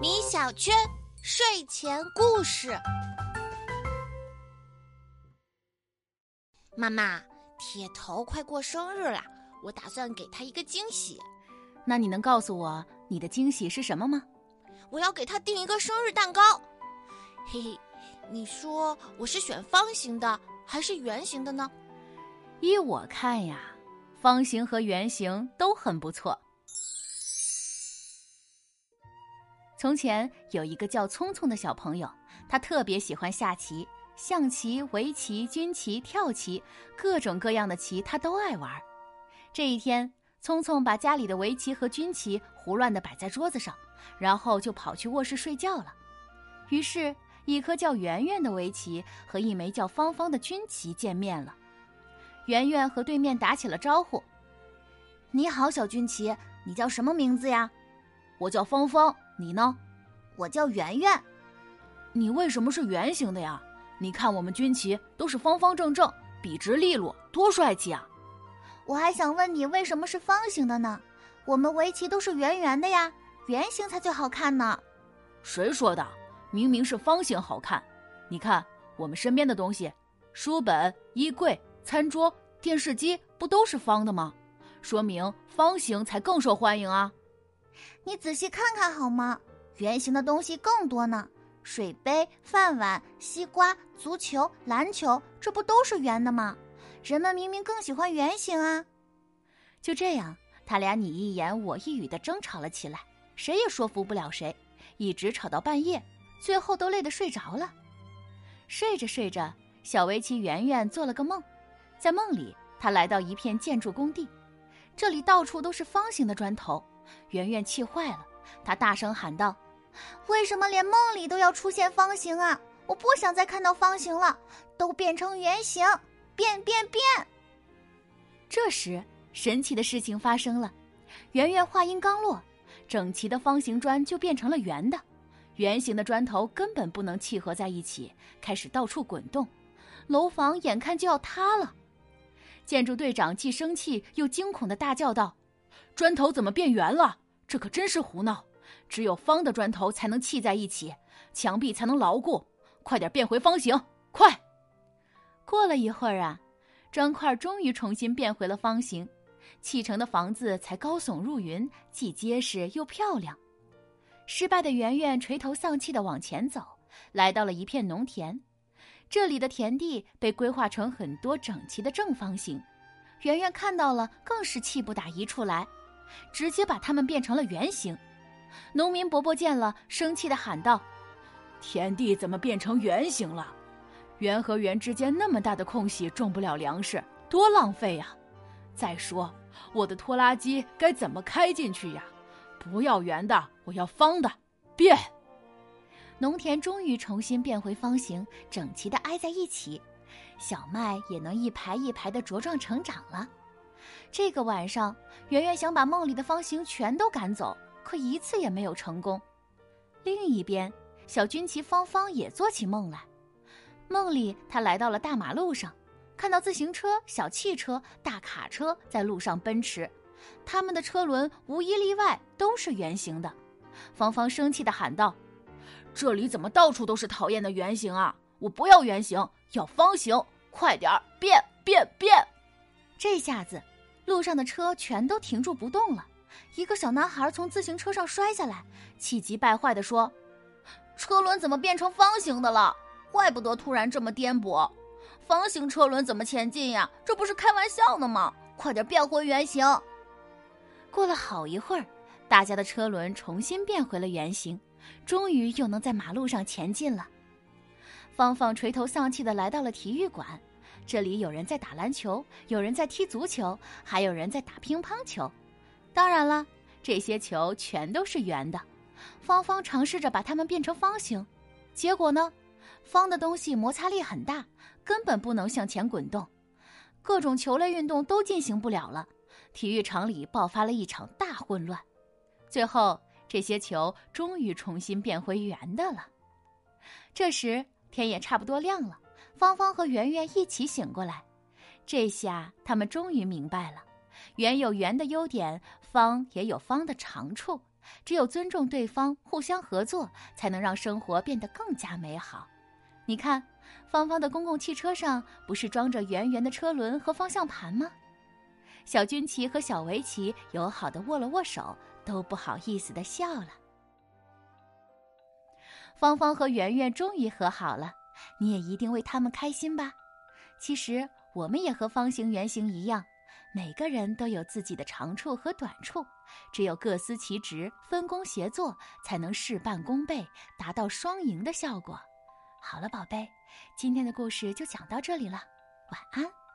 米小圈睡前故事。妈妈，铁头快过生日了，我打算给他一个惊喜。那你能告诉我你的惊喜是什么吗？我要给他订一个生日蛋糕。嘿嘿，你说我是选方形的还是圆形的呢？依我看呀，方形和圆形都很不错。从前有一个叫聪聪的小朋友，他特别喜欢下棋、象棋、围棋、军棋、跳棋，各种各样的棋他都爱玩。这一天，聪聪把家里的围棋和军棋胡乱的摆在桌子上，然后就跑去卧室睡觉了。于是，一颗叫圆圆的围棋和一枚叫芳芳的军棋见面了。圆圆和对面打起了招呼：“你好，小军旗，你叫什么名字呀？”“我叫芳芳，你呢？”“我叫圆圆。”“你为什么是圆形的呀？你看我们军旗都是方方正正、笔直利落，多帅气啊！”“我还想问你为什么是方形的呢？我们围棋都是圆圆的呀，圆形才最好看呢。”“谁说的？”明明是方形好看，你看我们身边的东西，书本、衣柜、餐桌、电视机不都是方的吗？说明方形才更受欢迎啊！你仔细看看好吗？圆形的东西更多呢，水杯、饭碗、西瓜、足球、篮球，这不都是圆的吗？人们明明更喜欢圆形啊！就这样，他俩你一言我一语的争吵了起来，谁也说服不了谁，一直吵到半夜。最后都累得睡着了，睡着睡着，小围棋圆圆做了个梦，在梦里，他来到一片建筑工地，这里到处都是方形的砖头。圆圆气坏了，她大声喊道：“为什么连梦里都要出现方形啊？我不想再看到方形了，都变成圆形，变变变！”这时，神奇的事情发生了，圆圆话音刚落，整齐的方形砖就变成了圆的。圆形的砖头根本不能契合在一起，开始到处滚动，楼房眼看就要塌了。建筑队长既生气又惊恐的大叫道：“砖头怎么变圆了？这可真是胡闹！只有方的砖头才能砌在一起，墙壁才能牢固。快点变回方形，快！”过了一会儿啊，砖块终于重新变回了方形，砌成的房子才高耸入云，既结实又漂亮。失败的圆圆垂头丧气的往前走，来到了一片农田。这里的田地被规划成很多整齐的正方形，圆圆看到了，更是气不打一处来，直接把它们变成了圆形。农民伯伯见了，生气的喊道：“田地怎么变成圆形了？圆和圆之间那么大的空隙，种不了粮食，多浪费呀！再说，我的拖拉机该怎么开进去呀？”不要圆的，我要方的，变。农田终于重新变回方形，整齐的挨在一起，小麦也能一排一排的茁壮成长了。这个晚上，圆圆想把梦里的方形全都赶走，可一次也没有成功。另一边，小军旗芳芳也做起梦来。梦里，他来到了大马路上，看到自行车、小汽车、大卡车在路上奔驰。他们的车轮无一例外都是圆形的，芳芳生气的喊道：“这里怎么到处都是讨厌的圆形啊！我不要圆形，要方形！快点儿变变变！”这下子，路上的车全都停住不动了。一个小男孩从自行车上摔下来，气急败坏的说：“车轮怎么变成方形的了？怪不得突然这么颠簸！方形车轮怎么前进呀？这不是开玩笑呢吗？快点变回圆形！”过了好一会儿，大家的车轮重新变回了圆形，终于又能在马路上前进了。芳芳垂头丧气的来到了体育馆，这里有人在打篮球，有人在踢足球，还有人在打乒乓球。当然了，这些球全都是圆的。芳芳尝试着把它们变成方形，结果呢，方的东西摩擦力很大，根本不能向前滚动，各种球类运动都进行不了了。体育场里爆发了一场大混乱，最后这些球终于重新变回圆的了。这时天也差不多亮了，芳芳和圆圆一起醒过来，这下他们终于明白了：圆有圆的优点，方也有方的长处，只有尊重对方，互相合作，才能让生活变得更加美好。你看，芳芳的公共汽车上不是装着圆圆的车轮和方向盘吗？小军旗和小围棋友好的握了握手，都不好意思的笑了。芳芳和圆圆终于和好了，你也一定为他们开心吧？其实我们也和方形、圆形一样，每个人都有自己的长处和短处，只有各司其职、分工协作，才能事半功倍，达到双赢的效果。好了，宝贝，今天的故事就讲到这里了，晚安。